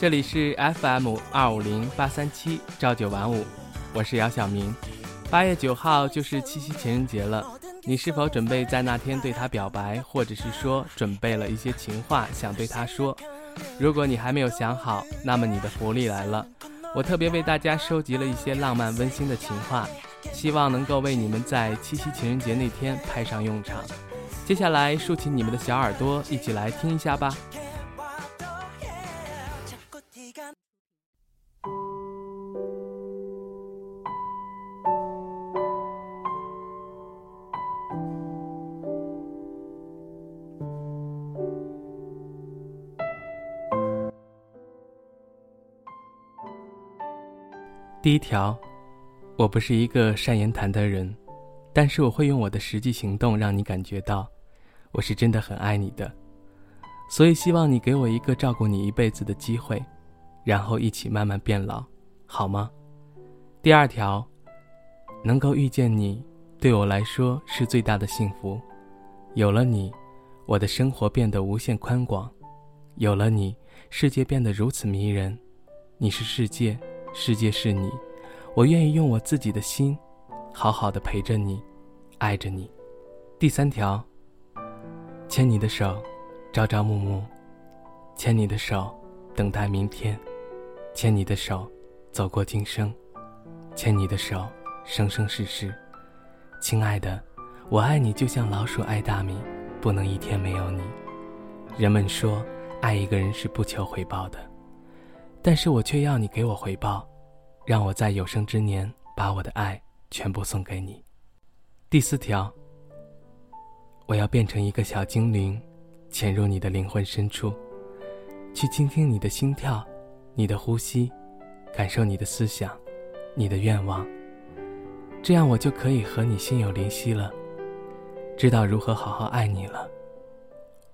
这里是 FM 二五零八三七朝九晚五，我是姚晓明。八月九号就是七夕情人节了，你是否准备在那天对他表白，或者是说准备了一些情话想对他说？如果你还没有想好，那么你的福利来了，我特别为大家收集了一些浪漫温馨的情话，希望能够为你们在七夕情人节那天派上用场。接下来竖起你们的小耳朵，一起来听一下吧。第一条，我不是一个善言谈的人，但是我会用我的实际行动让你感觉到，我是真的很爱你的，所以希望你给我一个照顾你一辈子的机会，然后一起慢慢变老，好吗？第二条，能够遇见你，对我来说是最大的幸福，有了你，我的生活变得无限宽广，有了你，世界变得如此迷人，你是世界。世界是你，我愿意用我自己的心，好好的陪着你，爱着你。第三条，牵你的手，朝朝暮暮；牵你的手，等待明天；牵你的手，走过今生；牵你的手，生生世世。亲爱的，我爱你，就像老鼠爱大米，不能一天没有你。人们说，爱一个人是不求回报的。但是我却要你给我回报，让我在有生之年把我的爱全部送给你。第四条，我要变成一个小精灵，潜入你的灵魂深处，去倾听你的心跳，你的呼吸，感受你的思想，你的愿望。这样我就可以和你心有灵犀了，知道如何好好爱你了。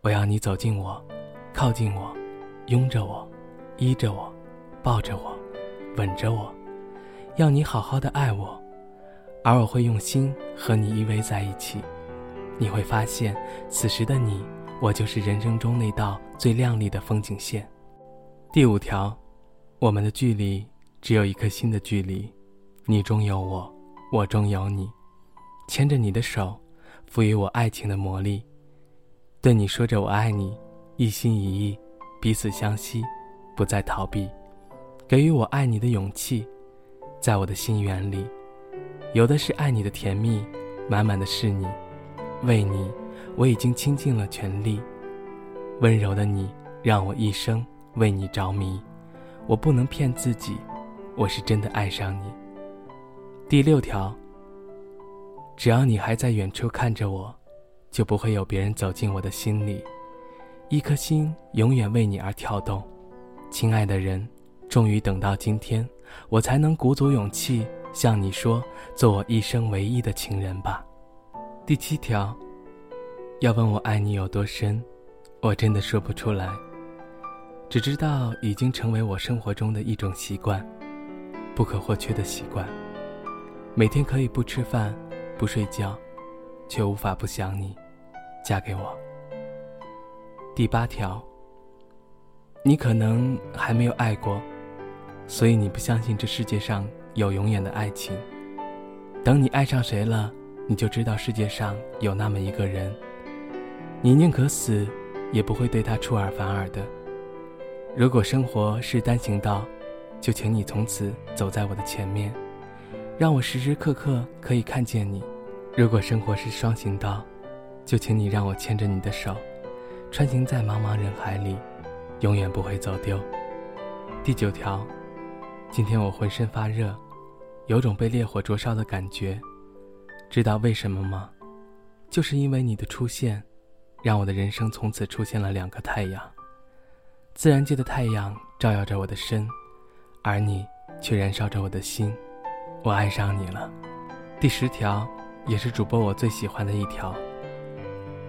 我要你走近我，靠近我，拥着我，依着我。抱着我，吻着我，要你好好的爱我，而我会用心和你依偎在一起。你会发现，此时的你，我就是人生中那道最亮丽的风景线。第五条，我们的距离只有一颗心的距离，你中有我，我中有你，牵着你的手，赋予我爱情的魔力，对你说着我爱你，一心一意，彼此相惜，不再逃避。给予我爱你的勇气，在我的心园里，有的是爱你的甜蜜，满满的是你。为你，我已经倾尽了全力。温柔的你，让我一生为你着迷。我不能骗自己，我是真的爱上你。第六条，只要你还在远处看着我，就不会有别人走进我的心里。一颗心永远为你而跳动，亲爱的人。终于等到今天，我才能鼓足勇气向你说：“做我一生唯一的情人吧。”第七条，要问我爱你有多深，我真的说不出来，只知道已经成为我生活中的一种习惯，不可或缺的习惯。每天可以不吃饭、不睡觉，却无法不想你。嫁给我。第八条，你可能还没有爱过。所以你不相信这世界上有永远的爱情。等你爱上谁了，你就知道世界上有那么一个人，你宁可死，也不会对他出尔反尔的。如果生活是单行道，就请你从此走在我的前面，让我时时刻刻可以看见你；如果生活是双行道，就请你让我牵着你的手，穿行在茫茫人海里，永远不会走丢。第九条。今天我浑身发热，有种被烈火灼烧的感觉，知道为什么吗？就是因为你的出现，让我的人生从此出现了两个太阳。自然界的太阳照耀着我的身，而你却燃烧着我的心。我爱上你了。第十条，也是主播我最喜欢的一条。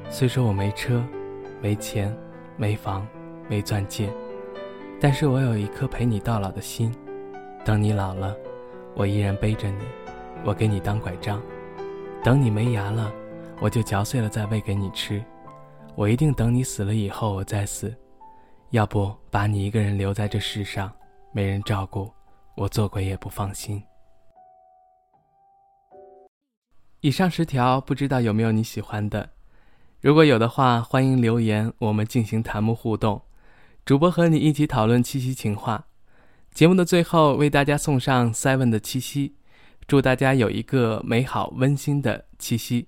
虽说我没车，没钱，没房，没钻戒，但是我有一颗陪你到老的心。等你老了，我依然背着你，我给你当拐杖；等你没牙了，我就嚼碎了再喂给你吃。我一定等你死了以后我再死，要不把你一个人留在这世上，没人照顾，我做鬼也不放心。以上十条不知道有没有你喜欢的，如果有的话，欢迎留言，我们进行弹幕互动，主播和你一起讨论七夕情话。节目的最后，为大家送上 Seven 的七夕。祝大家有一个美好温馨的七夕。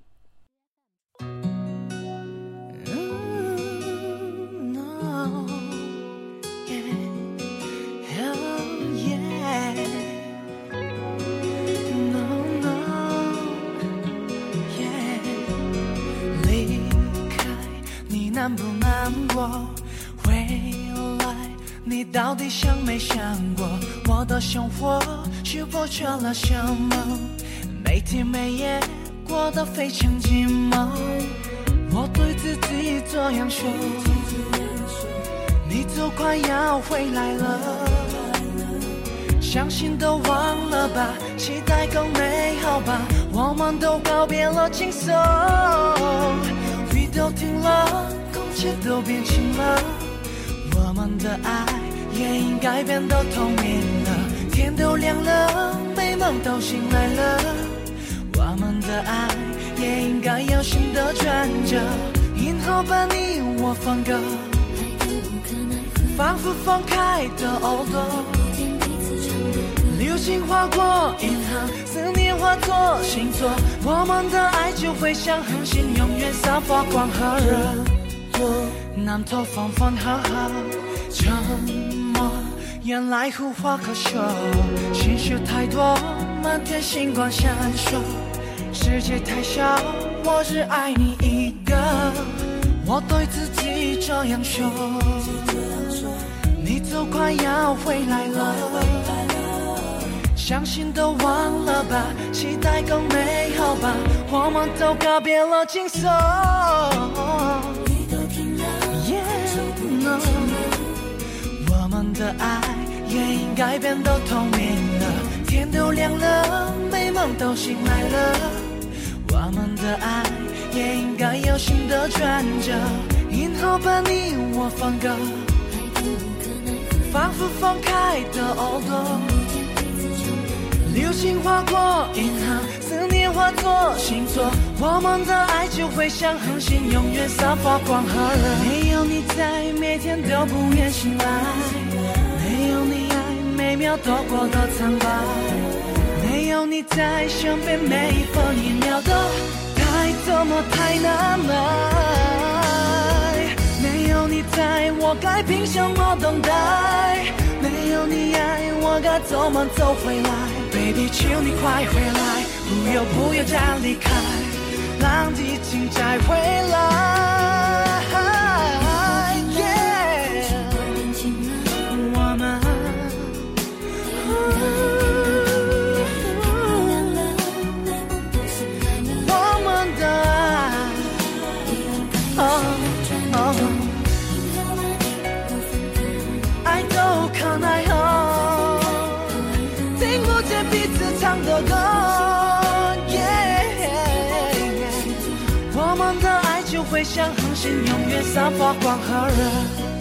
离开你难不难过？你到底想没想过？我的生活是否缺了什么？每天每夜过得非常寂寞。我对自己这样说，你就快要回来了。伤心都忘了吧，期待更美好吧。我们都告别了轻松，雨都停了，空气都变清了，们的爱也应该变得透明了。天都亮了，美梦都醒来了，我们的爱也应该有新的转折。银河把你我分割，仿佛放开的耳朵，流星划过银河，思念化作星座，我们的爱就会像恒星，永远散发光和热。南头风风和和，沉默。原来无话可说，心事太多，满天星光闪烁。世界太小，我只爱你一个。我对自己这样说，你就快要回来了。伤心都忘了吧，期待更美好吧。我们都告别了轻松。我们的爱也应该变得透明了，天都亮了，美梦都醒来了，我们的爱也应该有新的转折，银河把你我分割，仿佛放开的耳朵，流星划过银河，思念化作星座，我们的爱就会像恒星，永远散发光和热。没有你在，每天都不愿醒来；没有你爱，每秒都过得苍白；没有你在身边，每一分一秒都太多么太难挨。没有你在，我该凭什么等待？没有你爱，我该怎么走回来？Baby，求你快回来，不要不要再离开，浪迹情再回来。的歌。我们的爱就会像恒星，永远散发光和热。